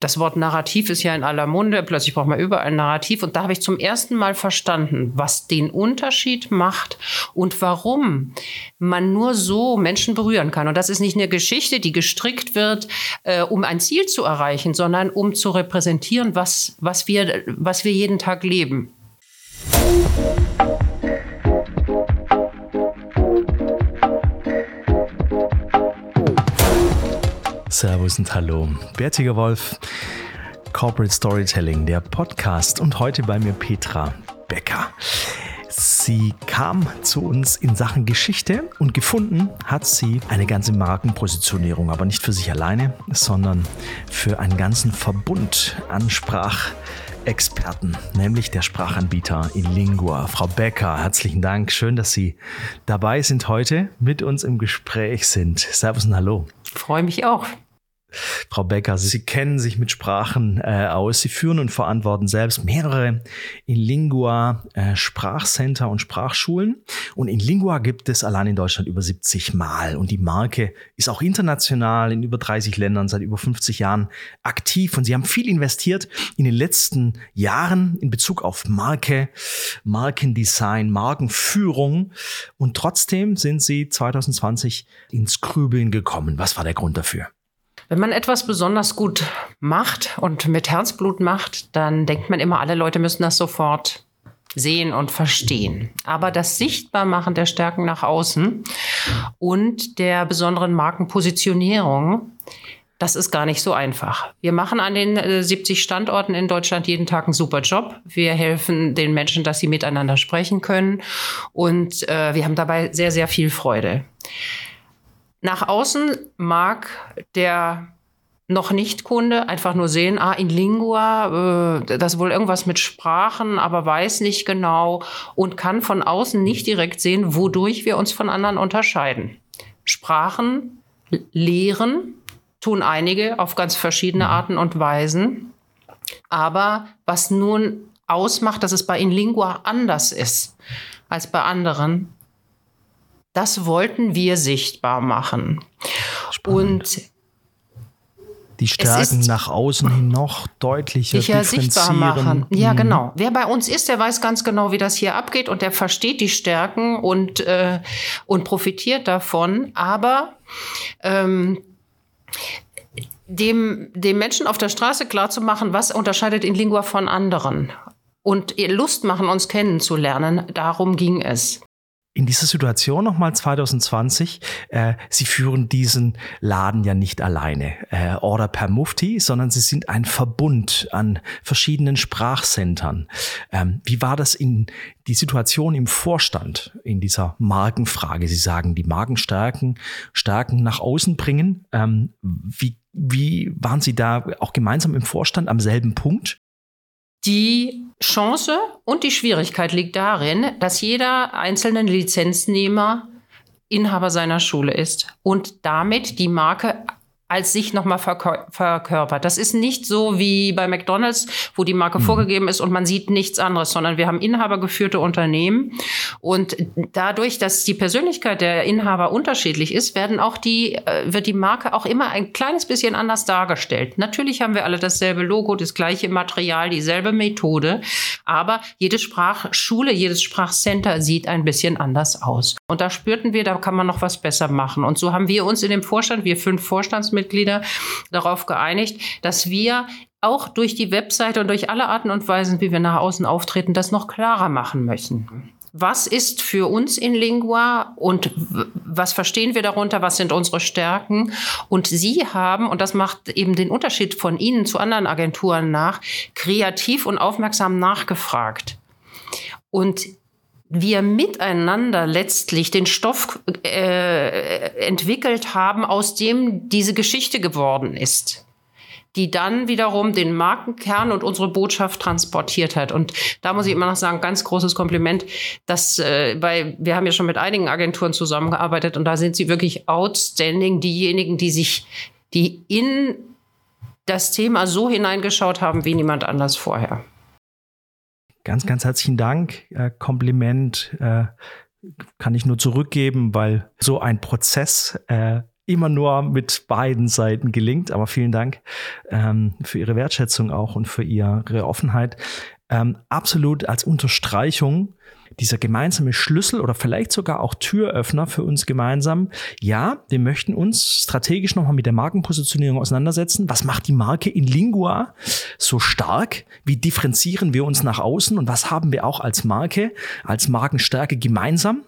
das Wort Narrativ ist ja in aller Munde, plötzlich braucht man überall ein Narrativ. Und da habe ich zum ersten Mal verstanden, was den Unterschied macht und warum man nur so Menschen berühren kann. Und das ist nicht eine Geschichte, die gestrickt wird, äh, um ein Ziel zu erreichen, sondern um zu repräsentieren, was, was, wir, was wir jeden Tag leben. Servus und Hallo. Bertiger Wolf, Corporate Storytelling, der Podcast und heute bei mir Petra Becker. Sie kam zu uns in Sachen Geschichte und gefunden hat sie eine ganze Markenpositionierung, aber nicht für sich alleine, sondern für einen ganzen Verbund an Sprachexperten, nämlich der Sprachanbieter in Lingua. Frau Becker, herzlichen Dank. Schön, dass Sie dabei sind heute, mit uns im Gespräch sind. Servus und Hallo. Freue mich auch. Frau Becker, Sie kennen sich mit Sprachen äh, aus. Sie führen und verantworten selbst mehrere in Lingua äh, Sprachcenter und Sprachschulen. Und in Lingua gibt es allein in Deutschland über 70 Mal. Und die Marke ist auch international in über 30 Ländern seit über 50 Jahren aktiv. Und Sie haben viel investiert in den letzten Jahren in Bezug auf Marke, Markendesign, Markenführung. Und trotzdem sind Sie 2020 ins Grübeln gekommen. Was war der Grund dafür? Wenn man etwas besonders gut macht und mit Herzblut macht, dann denkt man immer, alle Leute müssen das sofort sehen und verstehen. Aber das Sichtbarmachen der Stärken nach außen und der besonderen Markenpositionierung, das ist gar nicht so einfach. Wir machen an den 70 äh, Standorten in Deutschland jeden Tag einen super Job. Wir helfen den Menschen, dass sie miteinander sprechen können. Und äh, wir haben dabei sehr, sehr viel Freude. Nach außen mag der noch nicht Kunde einfach nur sehen, ah, in Lingua, äh, das ist wohl irgendwas mit Sprachen, aber weiß nicht genau und kann von außen nicht direkt sehen, wodurch wir uns von anderen unterscheiden. Sprachen lehren tun einige auf ganz verschiedene mhm. Arten und Weisen. Aber was nun ausmacht, dass es bei Inlingua anders ist als bei anderen, das wollten wir sichtbar machen. Spannend. Und die Stärken nach außen hin noch deutlicher sicher sichtbar machen. Ja, mhm. genau. Wer bei uns ist, der weiß ganz genau, wie das hier abgeht und der versteht die Stärken und, äh, und profitiert davon. Aber ähm, dem, dem Menschen auf der Straße klarzumachen, was unterscheidet in Lingua von anderen und Lust machen, uns kennenzulernen, darum ging es in dieser Situation nochmal 2020, äh, Sie führen diesen Laden ja nicht alleine, äh, Order per Mufti, sondern Sie sind ein Verbund an verschiedenen Sprachcentern. Ähm, wie war das in die Situation im Vorstand in dieser Markenfrage? Sie sagen, die Markenstärken Stärken nach außen bringen. Ähm, wie, wie waren Sie da auch gemeinsam im Vorstand am selben Punkt? Die Chance und die Schwierigkeit liegt darin, dass jeder einzelne Lizenznehmer Inhaber seiner Schule ist und damit die Marke als sich nochmal verkörpert. Das ist nicht so wie bei McDonald's, wo die Marke mhm. vorgegeben ist und man sieht nichts anderes, sondern wir haben inhabergeführte Unternehmen und dadurch, dass die Persönlichkeit der Inhaber unterschiedlich ist, werden auch die, äh, wird die Marke auch immer ein kleines bisschen anders dargestellt. Natürlich haben wir alle dasselbe Logo, das gleiche Material, dieselbe Methode, aber jede Sprachschule, jedes Sprachcenter sieht ein bisschen anders aus. Und da spürten wir, da kann man noch was besser machen. Und so haben wir uns in dem Vorstand, wir fünf Vorstandsmitglieder, Mitglieder darauf geeinigt, dass wir auch durch die Webseite und durch alle Arten und Weisen, wie wir nach außen auftreten, das noch klarer machen möchten. Was ist für uns in Lingua und was verstehen wir darunter? Was sind unsere Stärken? Und Sie haben, und das macht eben den Unterschied von Ihnen zu anderen Agenturen nach, kreativ und aufmerksam nachgefragt. Und wir miteinander letztlich den Stoff äh, entwickelt haben, aus dem diese Geschichte geworden ist, die dann wiederum den Markenkern und unsere Botschaft transportiert hat. Und da muss ich immer noch sagen, ganz großes Kompliment, dass, äh, weil wir haben ja schon mit einigen Agenturen zusammengearbeitet und da sind sie wirklich outstanding, diejenigen, die sich, die in das Thema so hineingeschaut haben wie niemand anders vorher. Ganz, ganz herzlichen Dank. Äh, Kompliment äh, kann ich nur zurückgeben, weil so ein Prozess äh, immer nur mit beiden Seiten gelingt. Aber vielen Dank ähm, für Ihre Wertschätzung auch und für Ihre Offenheit. Ähm, absolut als Unterstreichung dieser gemeinsame Schlüssel oder vielleicht sogar auch Türöffner für uns gemeinsam. Ja, wir möchten uns strategisch nochmal mit der Markenpositionierung auseinandersetzen. Was macht die Marke in Lingua so stark? Wie differenzieren wir uns nach außen und was haben wir auch als Marke, als Markenstärke gemeinsam?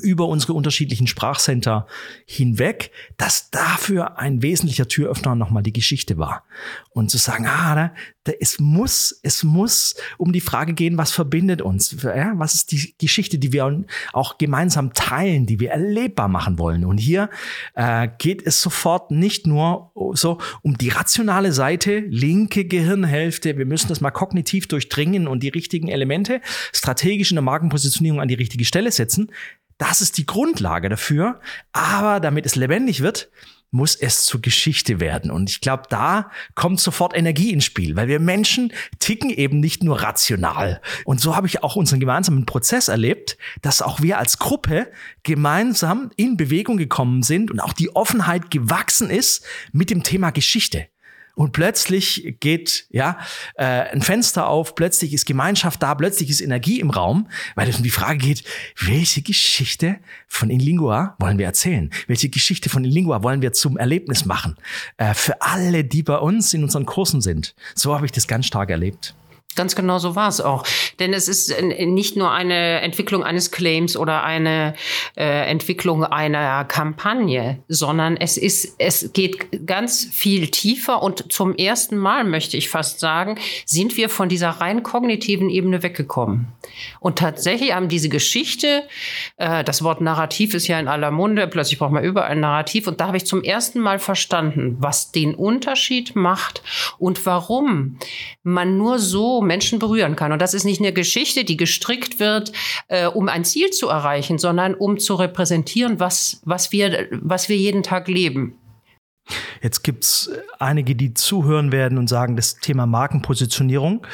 Über unsere unterschiedlichen Sprachcenter hinweg, dass dafür ein wesentlicher Türöffner nochmal die Geschichte war. Und zu sagen, ah, da, da, es muss, es muss um die Frage gehen, was verbindet uns? Ja, was ist die Geschichte, die wir auch gemeinsam teilen, die wir erlebbar machen wollen? Und hier äh, geht es sofort nicht nur so um die rationale Seite, linke Gehirnhälfte, wir müssen das mal kognitiv durchdringen und die richtigen Elemente strategisch in der Markenpositionierung an die richtige Stelle setzen. Das ist die Grundlage dafür. Aber damit es lebendig wird, muss es zur Geschichte werden. Und ich glaube, da kommt sofort Energie ins Spiel, weil wir Menschen ticken eben nicht nur rational. Und so habe ich auch unseren gemeinsamen Prozess erlebt, dass auch wir als Gruppe gemeinsam in Bewegung gekommen sind und auch die Offenheit gewachsen ist mit dem Thema Geschichte und plötzlich geht ja äh, ein Fenster auf, plötzlich ist Gemeinschaft da, plötzlich ist Energie im Raum, weil es um die Frage geht, welche Geschichte von Inlingua wollen wir erzählen? Welche Geschichte von Inlingua wollen wir zum Erlebnis machen? Äh, für alle, die bei uns in unseren Kursen sind. So habe ich das ganz stark erlebt. Ganz genau so war es auch. Denn es ist nicht nur eine Entwicklung eines Claims oder eine äh, Entwicklung einer Kampagne, sondern es ist, es geht ganz viel tiefer und zum ersten Mal möchte ich fast sagen, sind wir von dieser rein kognitiven Ebene weggekommen. Und tatsächlich haben diese Geschichte, äh, das Wort Narrativ ist ja in aller Munde, plötzlich braucht man überall ein Narrativ und da habe ich zum ersten Mal verstanden, was den Unterschied macht und warum man nur so Menschen berühren kann. Und das ist nicht eine Geschichte, die gestrickt wird, äh, um ein Ziel zu erreichen, sondern um zu repräsentieren, was, was, wir, was wir jeden Tag leben. Jetzt gibt es einige, die zuhören werden und sagen, das Thema Markenpositionierung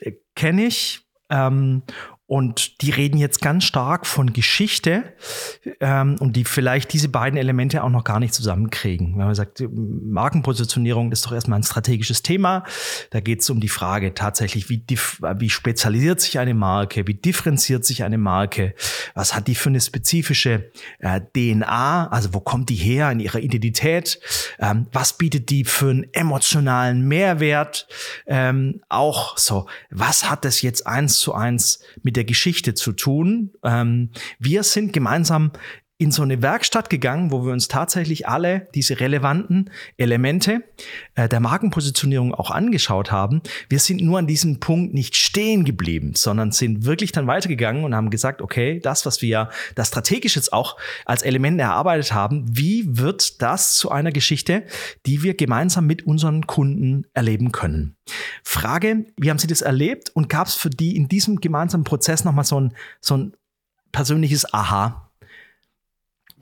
äh, kenne ich. Ähm, und die reden jetzt ganz stark von Geschichte ähm, und die vielleicht diese beiden Elemente auch noch gar nicht zusammenkriegen. Wenn man sagt, Markenpositionierung ist doch erstmal ein strategisches Thema. Da geht es um die Frage tatsächlich, wie, wie spezialisiert sich eine Marke, wie differenziert sich eine Marke, was hat die für eine spezifische äh, DNA, also wo kommt die her in ihrer Identität, ähm, was bietet die für einen emotionalen Mehrwert, ähm, auch so, was hat das jetzt eins zu eins mit der Geschichte zu tun. Ähm, wir sind gemeinsam in so eine Werkstatt gegangen, wo wir uns tatsächlich alle diese relevanten Elemente äh, der Markenpositionierung auch angeschaut haben. Wir sind nur an diesem Punkt nicht stehen geblieben, sondern sind wirklich dann weitergegangen und haben gesagt, okay, das, was wir da strategisch jetzt auch als Element erarbeitet haben, wie wird das zu einer Geschichte, die wir gemeinsam mit unseren Kunden erleben können? Frage, wie haben Sie das erlebt und gab es für die in diesem gemeinsamen Prozess nochmal so ein, so ein persönliches Aha?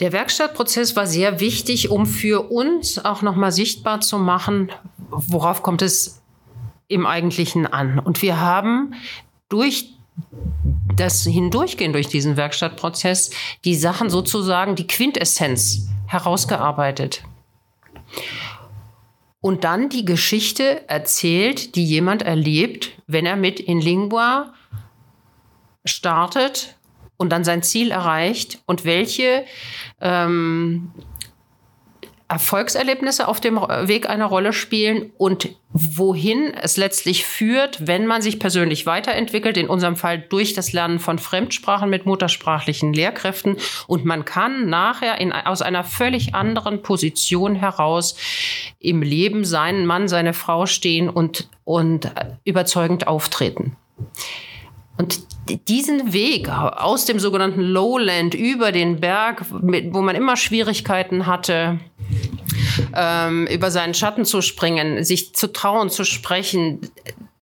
Der Werkstattprozess war sehr wichtig, um für uns auch nochmal sichtbar zu machen, worauf kommt es im Eigentlichen an. Und wir haben durch das Hindurchgehen durch diesen Werkstattprozess die Sachen sozusagen, die Quintessenz herausgearbeitet. Und dann die Geschichte erzählt, die jemand erlebt, wenn er mit in Lingua startet und dann sein Ziel erreicht und welche ähm, Erfolgserlebnisse auf dem Weg eine Rolle spielen und wohin es letztlich führt, wenn man sich persönlich weiterentwickelt, in unserem Fall durch das Lernen von Fremdsprachen mit muttersprachlichen Lehrkräften. Und man kann nachher in, aus einer völlig anderen Position heraus im Leben seinen Mann, seine Frau stehen und, und überzeugend auftreten. Und diesen Weg aus dem sogenannten Lowland über den Berg, wo man immer Schwierigkeiten hatte, ähm, über seinen Schatten zu springen, sich zu trauen, zu sprechen,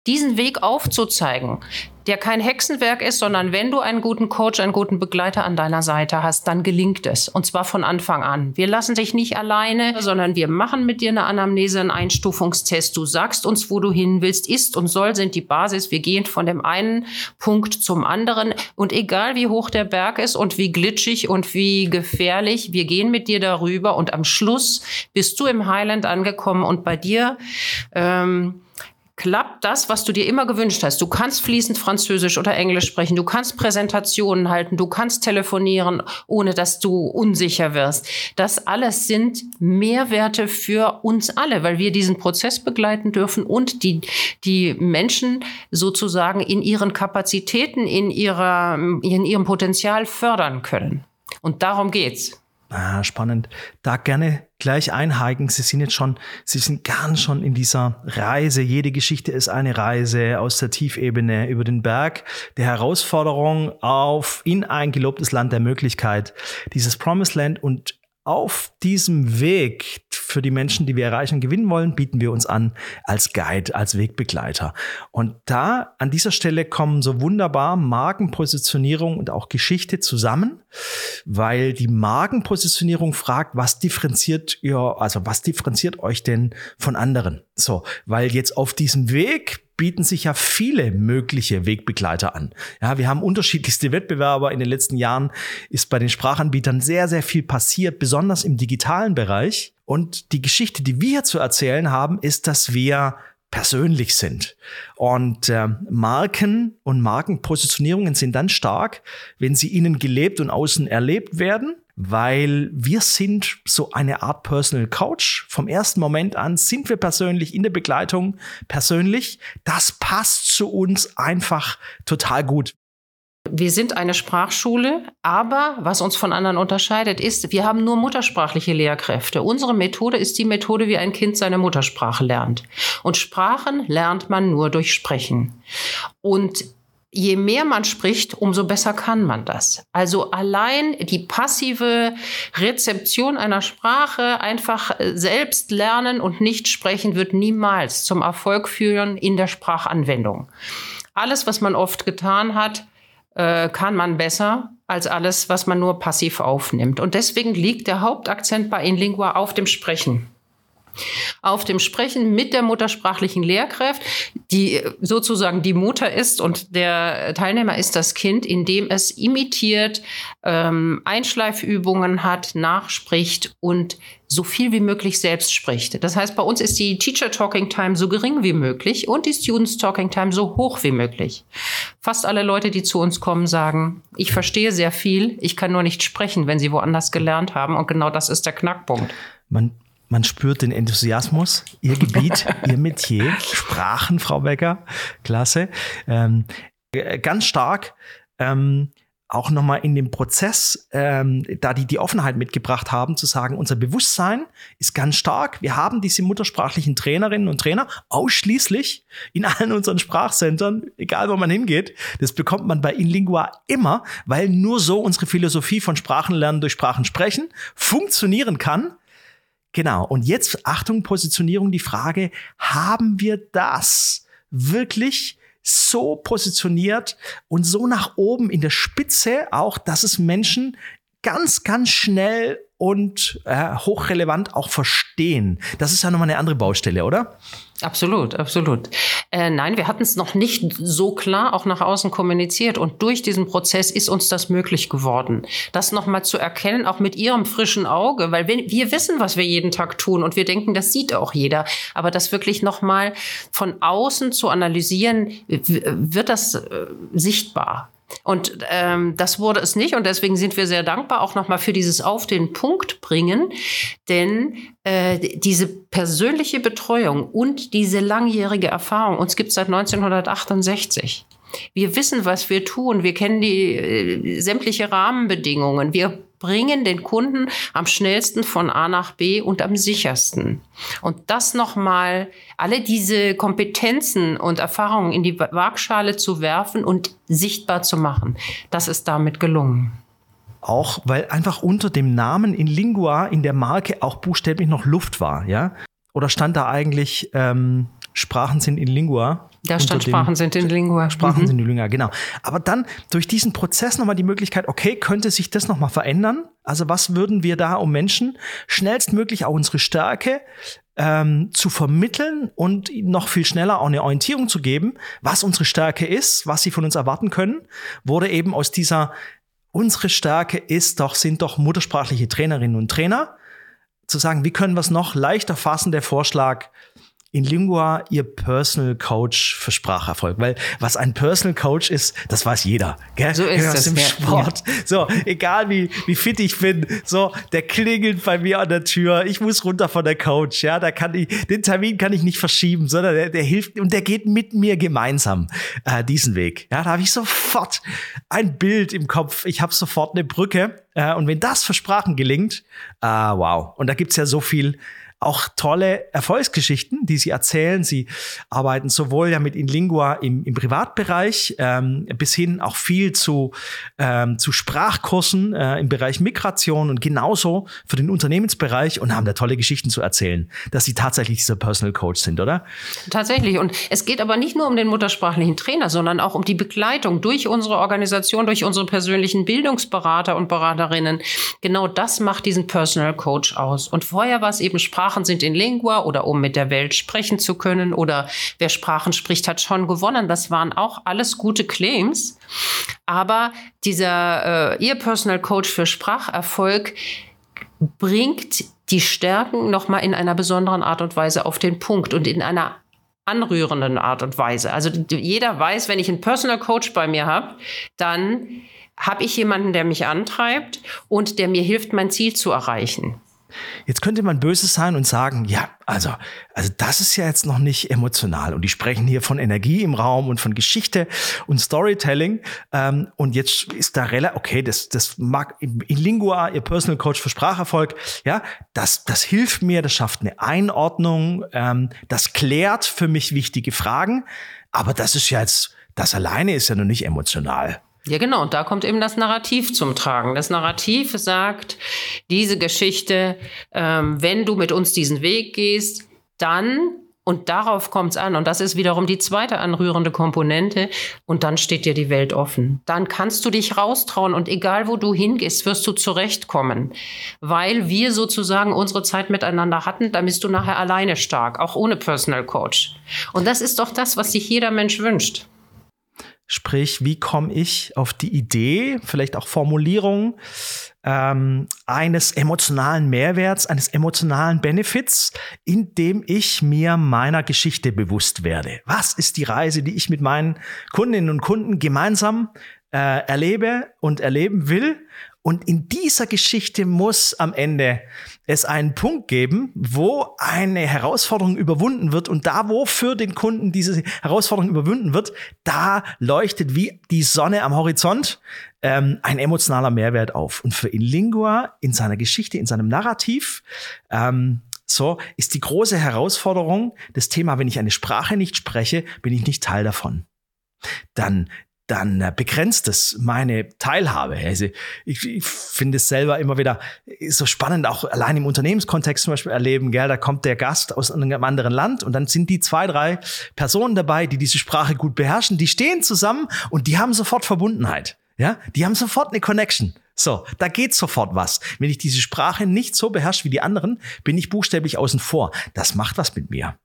diesen Weg aufzuzeigen, der kein Hexenwerk ist, sondern wenn du einen guten Coach, einen guten Begleiter an deiner Seite hast, dann gelingt es. Und zwar von Anfang an. Wir lassen dich nicht alleine, sondern wir machen mit dir eine Anamnese, einen Einstufungstest. Du sagst uns, wo du hin willst. Ist und soll sind die Basis. Wir gehen von dem einen Punkt zum anderen. Und egal wie hoch der Berg ist und wie glitschig und wie gefährlich, wir gehen mit dir darüber. Und am Schluss bist du im Highland angekommen und bei dir, ähm, klappt das, was du dir immer gewünscht hast. Du kannst fließend Französisch oder Englisch sprechen, du kannst Präsentationen halten, du kannst telefonieren, ohne dass du unsicher wirst. Das alles sind Mehrwerte für uns alle, weil wir diesen Prozess begleiten dürfen und die, die Menschen sozusagen in ihren Kapazitäten, in, ihrer, in ihrem Potenzial fördern können. Und darum geht's. Ah, spannend. Da gerne gleich einhaken. Sie sind jetzt schon, Sie sind ganz schon in dieser Reise. Jede Geschichte ist eine Reise aus der Tiefebene über den Berg der Herausforderung auf in ein gelobtes Land der Möglichkeit. Dieses Promised Land und auf diesem Weg für die Menschen, die wir erreichen und gewinnen wollen, bieten wir uns an als Guide, als Wegbegleiter. Und da an dieser Stelle kommen so wunderbar Markenpositionierung und auch Geschichte zusammen, weil die Markenpositionierung fragt, was differenziert ihr, also was differenziert euch denn von anderen? So, weil jetzt auf diesem Weg bieten sich ja viele mögliche Wegbegleiter an. Ja, wir haben unterschiedlichste Wettbewerber. In den letzten Jahren ist bei den Sprachanbietern sehr, sehr viel passiert, besonders im digitalen Bereich. Und die Geschichte, die wir hier zu erzählen haben, ist, dass wir persönlich sind. Und äh, Marken und Markenpositionierungen sind dann stark, wenn sie innen gelebt und außen erlebt werden weil wir sind so eine Art Personal Coach. Vom ersten Moment an sind wir persönlich in der Begleitung persönlich. Das passt zu uns einfach total gut. Wir sind eine Sprachschule, aber was uns von anderen unterscheidet, ist, wir haben nur muttersprachliche Lehrkräfte. Unsere Methode ist die Methode, wie ein Kind seine Muttersprache lernt. Und Sprachen lernt man nur durch Sprechen. Und je mehr man spricht, umso besser kann man das. Also allein die passive Rezeption einer Sprache, einfach äh, selbst lernen und nicht sprechen, wird niemals zum Erfolg führen in der Sprachanwendung. Alles, was man oft getan hat, äh, kann man besser als alles, was man nur passiv aufnimmt. Und deswegen liegt der Hauptakzent bei InLingua auf dem Sprechen auf dem Sprechen mit der muttersprachlichen Lehrkraft, die sozusagen die Mutter ist und der Teilnehmer ist das Kind, indem es imitiert, ähm, Einschleifübungen hat, nachspricht und so viel wie möglich selbst spricht. Das heißt, bei uns ist die Teacher Talking Time so gering wie möglich und die Students Talking Time so hoch wie möglich. Fast alle Leute, die zu uns kommen, sagen, ich verstehe sehr viel, ich kann nur nicht sprechen, wenn sie woanders gelernt haben und genau das ist der Knackpunkt. Man man spürt den Enthusiasmus, Ihr Gebiet, Ihr Metier, Sprachen, Frau Becker, klasse. Ähm, äh, ganz stark. Ähm, auch nochmal in dem Prozess, ähm, da die die Offenheit mitgebracht haben, zu sagen, unser Bewusstsein ist ganz stark. Wir haben diese muttersprachlichen Trainerinnen und Trainer ausschließlich in allen unseren Sprachcentern, egal wo man hingeht. Das bekommt man bei Inlingua immer, weil nur so unsere Philosophie von Sprachenlernen durch Sprachen sprechen funktionieren kann. Genau. Und jetzt, Achtung, Positionierung, die Frage, haben wir das wirklich so positioniert und so nach oben in der Spitze auch, dass es Menschen ganz, ganz schnell und äh, hochrelevant auch verstehen. Das ist ja nochmal eine andere Baustelle, oder? Absolut, absolut. Äh, nein, wir hatten es noch nicht so klar auch nach außen kommuniziert und durch diesen Prozess ist uns das möglich geworden, das nochmal zu erkennen, auch mit Ihrem frischen Auge, weil wir, wir wissen, was wir jeden Tag tun und wir denken, das sieht auch jeder, aber das wirklich nochmal von außen zu analysieren, wird das äh, sichtbar. Und ähm, das wurde es nicht. Und deswegen sind wir sehr dankbar auch nochmal für dieses Auf den Punkt bringen. Denn äh, diese persönliche Betreuung und diese langjährige Erfahrung, uns gibt es seit 1968. Wir wissen, was wir tun. Wir kennen die äh, sämtliche Rahmenbedingungen. Wir bringen den Kunden am schnellsten von A nach B und am sichersten. Und das nochmal, alle diese Kompetenzen und Erfahrungen in die Waagschale zu werfen und sichtbar zu machen, das ist damit gelungen. Auch weil einfach unter dem Namen in Lingua in der Marke auch buchstäblich noch Luft war, ja? Oder stand da eigentlich ähm, Sprachen sind in Lingua. Da stand Sprachen sind in Lingua. Sprachen mhm. sind in Lingua, genau. Aber dann durch diesen Prozess nochmal die Möglichkeit, okay, könnte sich das nochmal verändern? Also was würden wir da, um Menschen schnellstmöglich auch unsere Stärke ähm, zu vermitteln und noch viel schneller auch eine Orientierung zu geben, was unsere Stärke ist, was sie von uns erwarten können, wurde eben aus dieser unsere Stärke ist doch, sind doch muttersprachliche Trainerinnen und Trainer, zu sagen, wie können wir es noch leichter fassen, der Vorschlag, in Lingua ihr Personal Coach für Spracherfolg. Weil was ein Personal Coach ist, das weiß jeder. Gell? So ist es im Sport. Ja. So, egal wie, wie fit ich bin, so, der klingelt bei mir an der Tür. Ich muss runter von der Coach. Ja, da kann ich, den Termin kann ich nicht verschieben, sondern der, der hilft und der geht mit mir gemeinsam äh, diesen Weg. Ja, da habe ich sofort ein Bild im Kopf. Ich habe sofort eine Brücke. Äh, und wenn das für Sprachen gelingt, äh, wow. Und da gibt's ja so viel auch tolle Erfolgsgeschichten, die sie erzählen. Sie arbeiten sowohl ja mit Inlingua im, im Privatbereich ähm, bis hin auch viel zu, ähm, zu Sprachkursen äh, im Bereich Migration und genauso für den Unternehmensbereich und haben da tolle Geschichten zu erzählen, dass sie tatsächlich dieser Personal Coach sind, oder? Tatsächlich. Und es geht aber nicht nur um den muttersprachlichen Trainer, sondern auch um die Begleitung durch unsere Organisation, durch unsere persönlichen Bildungsberater und Beraterinnen. Genau das macht diesen Personal Coach aus. Und vorher war es eben Sprach Sprachen sind in Lingua oder um mit der Welt sprechen zu können oder wer Sprachen spricht, hat schon gewonnen. Das waren auch alles gute Claims. Aber dieser äh, Ihr Personal Coach für Spracherfolg bringt die Stärken nochmal in einer besonderen Art und Weise auf den Punkt und in einer anrührenden Art und Weise. Also jeder weiß, wenn ich einen Personal Coach bei mir habe, dann habe ich jemanden, der mich antreibt und der mir hilft, mein Ziel zu erreichen. Jetzt könnte man böse sein und sagen, ja, also, also das ist ja jetzt noch nicht emotional. Und die sprechen hier von Energie im Raum und von Geschichte und Storytelling. Ähm, und jetzt ist da relativ, okay, das, das mag in Lingua, ihr Personal Coach für Spracherfolg, ja, das, das hilft mir, das schafft eine Einordnung, ähm, das klärt für mich wichtige Fragen. Aber das ist ja jetzt, das alleine ist ja noch nicht emotional. Ja, genau. Und da kommt eben das Narrativ zum Tragen. Das Narrativ sagt, diese Geschichte, ähm, wenn du mit uns diesen Weg gehst, dann, und darauf kommt es an, und das ist wiederum die zweite anrührende Komponente, und dann steht dir die Welt offen. Dann kannst du dich raustrauen und egal wo du hingehst, wirst du zurechtkommen. Weil wir sozusagen unsere Zeit miteinander hatten, dann bist du nachher alleine stark, auch ohne Personal Coach. Und das ist doch das, was sich jeder Mensch wünscht. Sprich, wie komme ich auf die Idee, vielleicht auch Formulierung ähm, eines emotionalen Mehrwerts, eines emotionalen Benefits, indem ich mir meiner Geschichte bewusst werde. Was ist die Reise, die ich mit meinen Kundinnen und Kunden gemeinsam äh, erlebe und erleben will? Und in dieser Geschichte muss am Ende es einen Punkt geben, wo eine Herausforderung überwunden wird. Und da, wo für den Kunden diese Herausforderung überwunden wird, da leuchtet wie die Sonne am Horizont ähm, ein emotionaler Mehrwert auf. Und für Inlingua in seiner Geschichte, in seinem Narrativ, ähm, so ist die große Herausforderung das Thema, wenn ich eine Sprache nicht spreche, bin ich nicht Teil davon. Dann dann äh, begrenzt es meine Teilhabe. Also ich, ich finde es selber immer wieder so spannend, auch allein im Unternehmenskontext zum Beispiel erleben, gell, da kommt der Gast aus einem anderen Land und dann sind die zwei, drei Personen dabei, die diese Sprache gut beherrschen, die stehen zusammen und die haben sofort Verbundenheit. Ja, die haben sofort eine Connection. So, da geht sofort was. Wenn ich diese Sprache nicht so beherrsche wie die anderen, bin ich buchstäblich außen vor. Das macht was mit mir.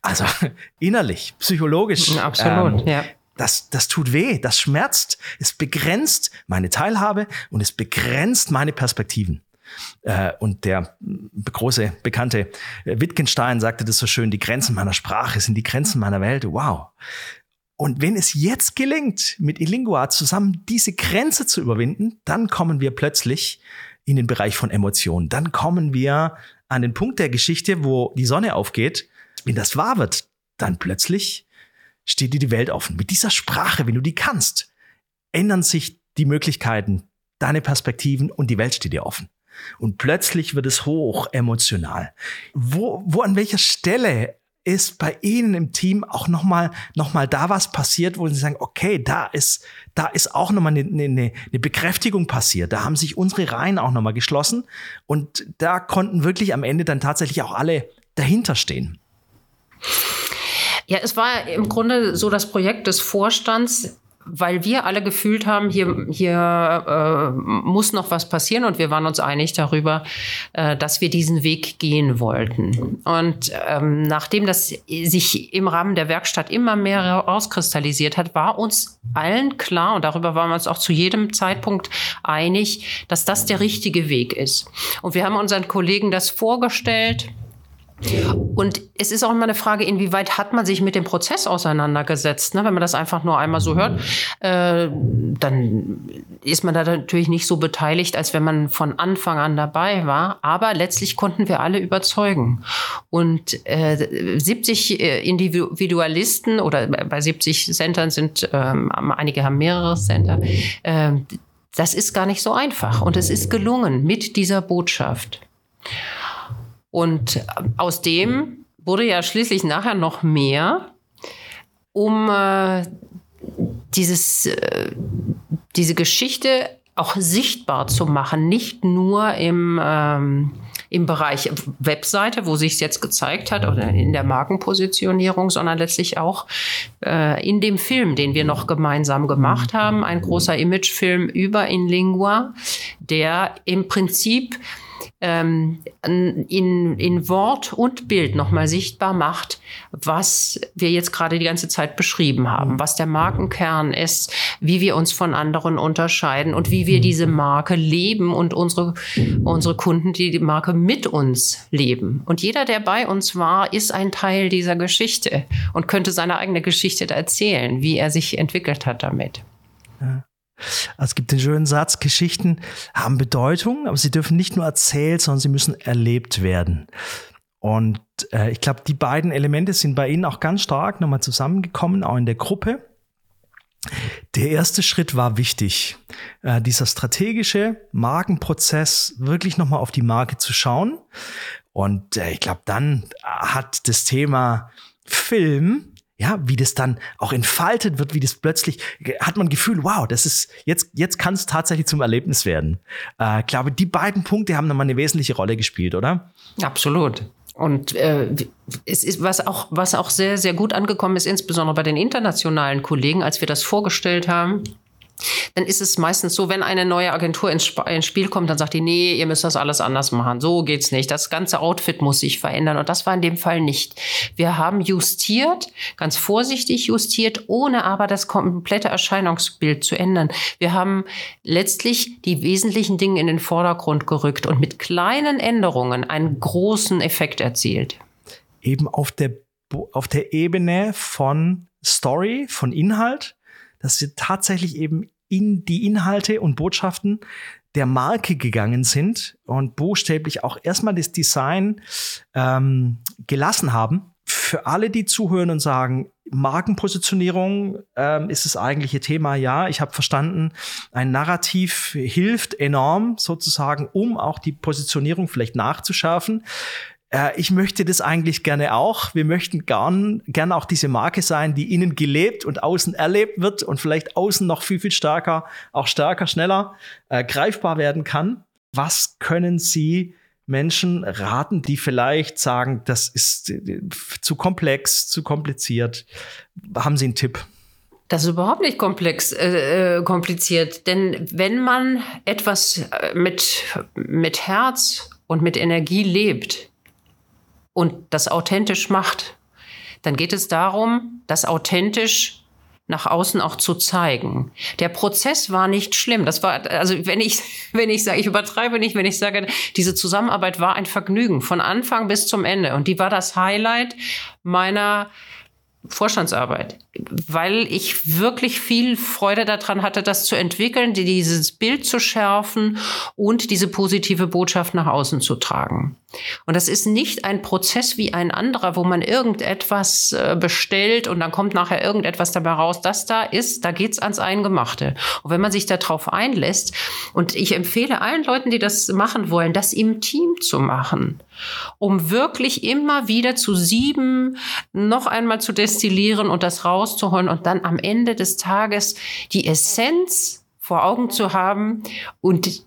Also innerlich, psychologisch. Absolut, ähm, ja das, das tut weh, das schmerzt, es begrenzt meine Teilhabe und es begrenzt meine Perspektiven. Äh, und der große, bekannte Wittgenstein sagte das so schön, die Grenzen meiner Sprache sind die Grenzen meiner Welt. Wow. Und wenn es jetzt gelingt, mit Illingua zusammen diese Grenze zu überwinden, dann kommen wir plötzlich in den Bereich von Emotionen. Dann kommen wir an den Punkt der Geschichte, wo die Sonne aufgeht. Wenn das wahr wird, dann plötzlich steht dir die Welt offen. Mit dieser Sprache, wenn du die kannst, ändern sich die Möglichkeiten, deine Perspektiven und die Welt steht dir offen. Und plötzlich wird es hoch emotional. Wo, wo an welcher Stelle ist bei Ihnen im Team auch nochmal noch mal da was passiert, wo Sie sagen, okay, da ist, da ist auch nochmal eine, eine, eine Bekräftigung passiert. Da haben sich unsere Reihen auch nochmal geschlossen und da konnten wirklich am Ende dann tatsächlich auch alle dahinter stehen. Ja, es war im Grunde so das Projekt des Vorstands, weil wir alle gefühlt haben, hier, hier äh, muss noch was passieren und wir waren uns einig darüber, äh, dass wir diesen Weg gehen wollten. Und ähm, nachdem das sich im Rahmen der Werkstatt immer mehr rauskristallisiert hat, war uns allen klar, und darüber waren wir uns auch zu jedem Zeitpunkt einig, dass das der richtige Weg ist. Und wir haben unseren Kollegen das vorgestellt. Und es ist auch immer eine Frage, inwieweit hat man sich mit dem Prozess auseinandergesetzt. Ne? Wenn man das einfach nur einmal so hört, äh, dann ist man da natürlich nicht so beteiligt, als wenn man von Anfang an dabei war. Aber letztlich konnten wir alle überzeugen. Und äh, 70 äh, Individualisten oder bei 70 Centern sind, ähm, einige haben mehrere Center, äh, das ist gar nicht so einfach. Und es ist gelungen mit dieser Botschaft. Und aus dem wurde ja schließlich nachher noch mehr, um äh, dieses, äh, diese Geschichte auch sichtbar zu machen, nicht nur im, ähm, im Bereich Webseite, wo sich es jetzt gezeigt hat, oder in der Markenpositionierung, sondern letztlich auch äh, in dem Film, den wir noch gemeinsam gemacht haben, ein großer Imagefilm über Inlingua, der im Prinzip ähm, in, in Wort und Bild nochmal sichtbar macht, was wir jetzt gerade die ganze Zeit beschrieben haben, was der Markenkern ist, wie wir uns von anderen unterscheiden und wie wir diese Marke leben und unsere, unsere Kunden, die die Marke mit uns leben. Und jeder, der bei uns war, ist ein Teil dieser Geschichte und könnte seine eigene Geschichte erzählen, wie er sich entwickelt hat damit. Also es gibt den schönen Satz, Geschichten haben Bedeutung, aber sie dürfen nicht nur erzählt, sondern sie müssen erlebt werden. Und äh, ich glaube, die beiden Elemente sind bei Ihnen auch ganz stark nochmal zusammengekommen, auch in der Gruppe. Der erste Schritt war wichtig, äh, dieser strategische Markenprozess wirklich nochmal auf die Marke zu schauen. Und äh, ich glaube, dann hat das Thema Film ja, wie das dann auch entfaltet wird, wie das plötzlich, hat man Gefühl, wow, das ist, jetzt, jetzt kann es tatsächlich zum Erlebnis werden. Äh, ich glaube, die beiden Punkte haben nochmal eine wesentliche Rolle gespielt, oder? Absolut. Und äh, es ist was auch was auch sehr sehr gut angekommen ist, insbesondere bei den internationalen Kollegen, als wir das vorgestellt haben dann ist es meistens so, wenn eine neue Agentur ins, Sp ins, Spiel kommt, dann sagt die, nee, ihr müsst das alles anders machen. So geht's nicht. Das ganze Outfit muss sich verändern. Und das war in dem Fall nicht. Wir haben justiert, ganz vorsichtig justiert, ohne aber das komplette Erscheinungsbild zu ändern. Wir haben letztlich die wesentlichen Dinge in den Vordergrund gerückt und mit kleinen Änderungen einen großen Effekt erzielt. Eben auf der, auf der Ebene von Story, von Inhalt, dass sie tatsächlich eben in die Inhalte und Botschaften der Marke gegangen sind und buchstäblich auch erstmal das Design ähm, gelassen haben. Für alle, die zuhören und sagen, Markenpositionierung ähm, ist das eigentliche Thema. Ja, ich habe verstanden, ein Narrativ hilft enorm sozusagen, um auch die Positionierung vielleicht nachzuschärfen. Äh, ich möchte das eigentlich gerne auch. Wir möchten gern, gern auch diese Marke sein, die innen gelebt und außen erlebt wird und vielleicht außen noch viel, viel stärker, auch stärker, schneller äh, greifbar werden kann. Was können Sie Menschen raten, die vielleicht sagen, das ist äh, zu komplex, zu kompliziert? Haben Sie einen Tipp? Das ist überhaupt nicht komplex, äh, äh kompliziert. Denn wenn man etwas mit, mit Herz und mit Energie lebt, und das authentisch macht, dann geht es darum, das authentisch nach außen auch zu zeigen. Der Prozess war nicht schlimm. Das war, also wenn ich, wenn ich sage, ich übertreibe nicht, wenn ich sage, diese Zusammenarbeit war ein Vergnügen von Anfang bis zum Ende. Und die war das Highlight meiner Vorstandsarbeit, weil ich wirklich viel Freude daran hatte, das zu entwickeln, dieses Bild zu schärfen und diese positive Botschaft nach außen zu tragen. Und das ist nicht ein Prozess wie ein anderer, wo man irgendetwas äh, bestellt und dann kommt nachher irgendetwas dabei raus. Das da ist, da geht's ans Eingemachte. Und wenn man sich darauf einlässt, und ich empfehle allen Leuten, die das machen wollen, das im Team zu machen, um wirklich immer wieder zu sieben, noch einmal zu destillieren und das rauszuholen und dann am Ende des Tages die Essenz vor Augen zu haben und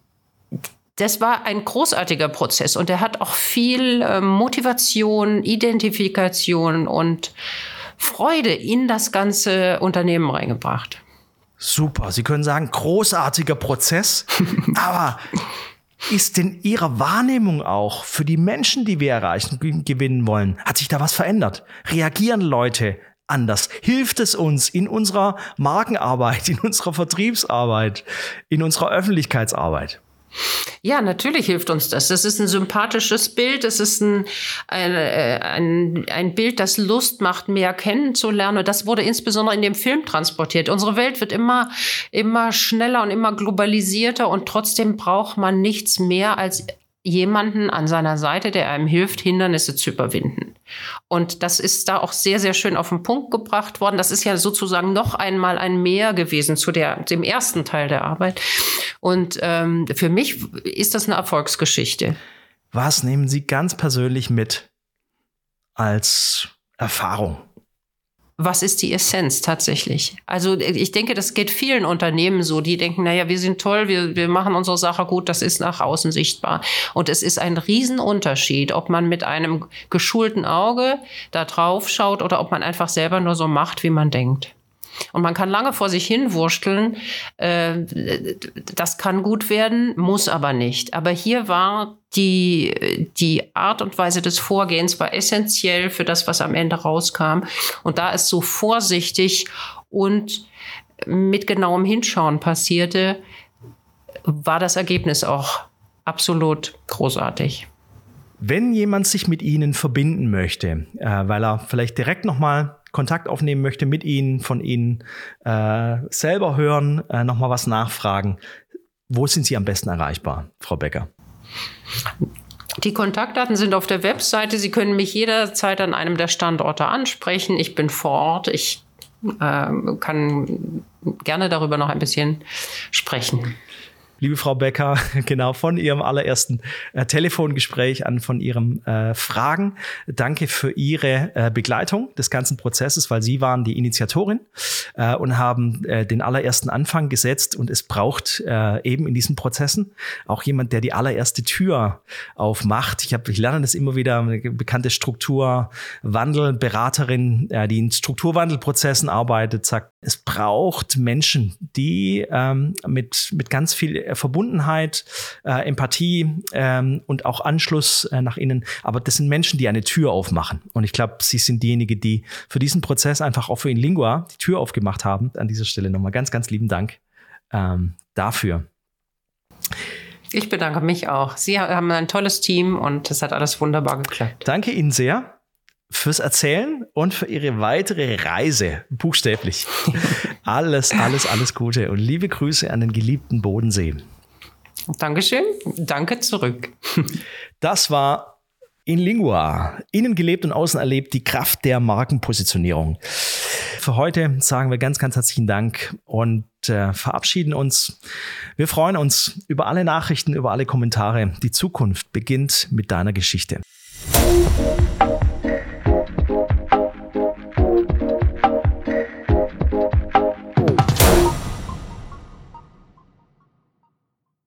das war ein großartiger Prozess und er hat auch viel äh, Motivation, Identifikation und Freude in das ganze Unternehmen reingebracht. Super. Sie können sagen, großartiger Prozess. aber ist in Ihrer Wahrnehmung auch für die Menschen, die wir erreichen, gewinnen wollen, hat sich da was verändert? Reagieren Leute anders? Hilft es uns in unserer Markenarbeit, in unserer Vertriebsarbeit, in unserer Öffentlichkeitsarbeit? Ja, natürlich hilft uns das. Das ist ein sympathisches Bild. Es ist ein, ein, äh, ein, ein Bild, das Lust macht, mehr kennenzulernen. Und das wurde insbesondere in dem Film transportiert. Unsere Welt wird immer, immer schneller und immer globalisierter und trotzdem braucht man nichts mehr als jemanden an seiner Seite, der einem hilft, Hindernisse zu überwinden. Und das ist da auch sehr, sehr schön auf den Punkt gebracht worden. Das ist ja sozusagen noch einmal ein Mehr gewesen zu der, dem ersten Teil der Arbeit. Und ähm, für mich ist das eine Erfolgsgeschichte. Was nehmen Sie ganz persönlich mit als Erfahrung? Was ist die Essenz tatsächlich? Also ich denke, das geht vielen Unternehmen so, die denken, naja, wir sind toll, wir, wir machen unsere Sache gut, das ist nach außen sichtbar. Und es ist ein Riesenunterschied, ob man mit einem geschulten Auge da drauf schaut oder ob man einfach selber nur so macht, wie man denkt. Und man kann lange vor sich hin wursteln. Äh, das kann gut werden, muss aber nicht. Aber hier war die, die Art und Weise des Vorgehens war essentiell für das, was am Ende rauskam. Und da es so vorsichtig und mit genauem Hinschauen passierte, war das Ergebnis auch absolut großartig. Wenn jemand sich mit Ihnen verbinden möchte, äh, weil er vielleicht direkt nochmal Kontakt aufnehmen möchte mit Ihnen, von Ihnen äh, selber hören, äh, nochmal was nachfragen, wo sind Sie am besten erreichbar, Frau Becker? Die Kontaktdaten sind auf der Webseite. Sie können mich jederzeit an einem der Standorte ansprechen. Ich bin vor Ort. Ich äh, kann gerne darüber noch ein bisschen sprechen liebe Frau Becker, genau von Ihrem allerersten äh, Telefongespräch an, von Ihren äh, Fragen. Danke für Ihre äh, Begleitung des ganzen Prozesses, weil Sie waren die Initiatorin äh, und haben äh, den allerersten Anfang gesetzt. Und es braucht äh, eben in diesen Prozessen auch jemand, der die allererste Tür aufmacht. Ich, hab, ich lerne das immer wieder, eine bekannte Strukturwandel, Beraterin, äh, die in Strukturwandelprozessen arbeitet, sagt, es braucht Menschen, die ähm, mit, mit ganz viel äh, Verbundenheit, äh, Empathie ähm, und auch Anschluss äh, nach innen. Aber das sind Menschen, die eine Tür aufmachen. Und ich glaube, sie sind diejenigen, die für diesen Prozess einfach auch für Inlingua die Tür aufgemacht haben. An dieser Stelle nochmal ganz, ganz lieben Dank ähm, dafür. Ich bedanke mich auch. Sie haben ein tolles Team und es hat alles wunderbar geklappt. Danke Ihnen sehr fürs Erzählen und für Ihre weitere Reise, buchstäblich. alles, alles, alles Gute und liebe Grüße an den geliebten Bodensee. Dankeschön. Danke zurück. Das war in Lingua. Innen gelebt und außen erlebt die Kraft der Markenpositionierung. Für heute sagen wir ganz, ganz herzlichen Dank und äh, verabschieden uns. Wir freuen uns über alle Nachrichten, über alle Kommentare. Die Zukunft beginnt mit deiner Geschichte.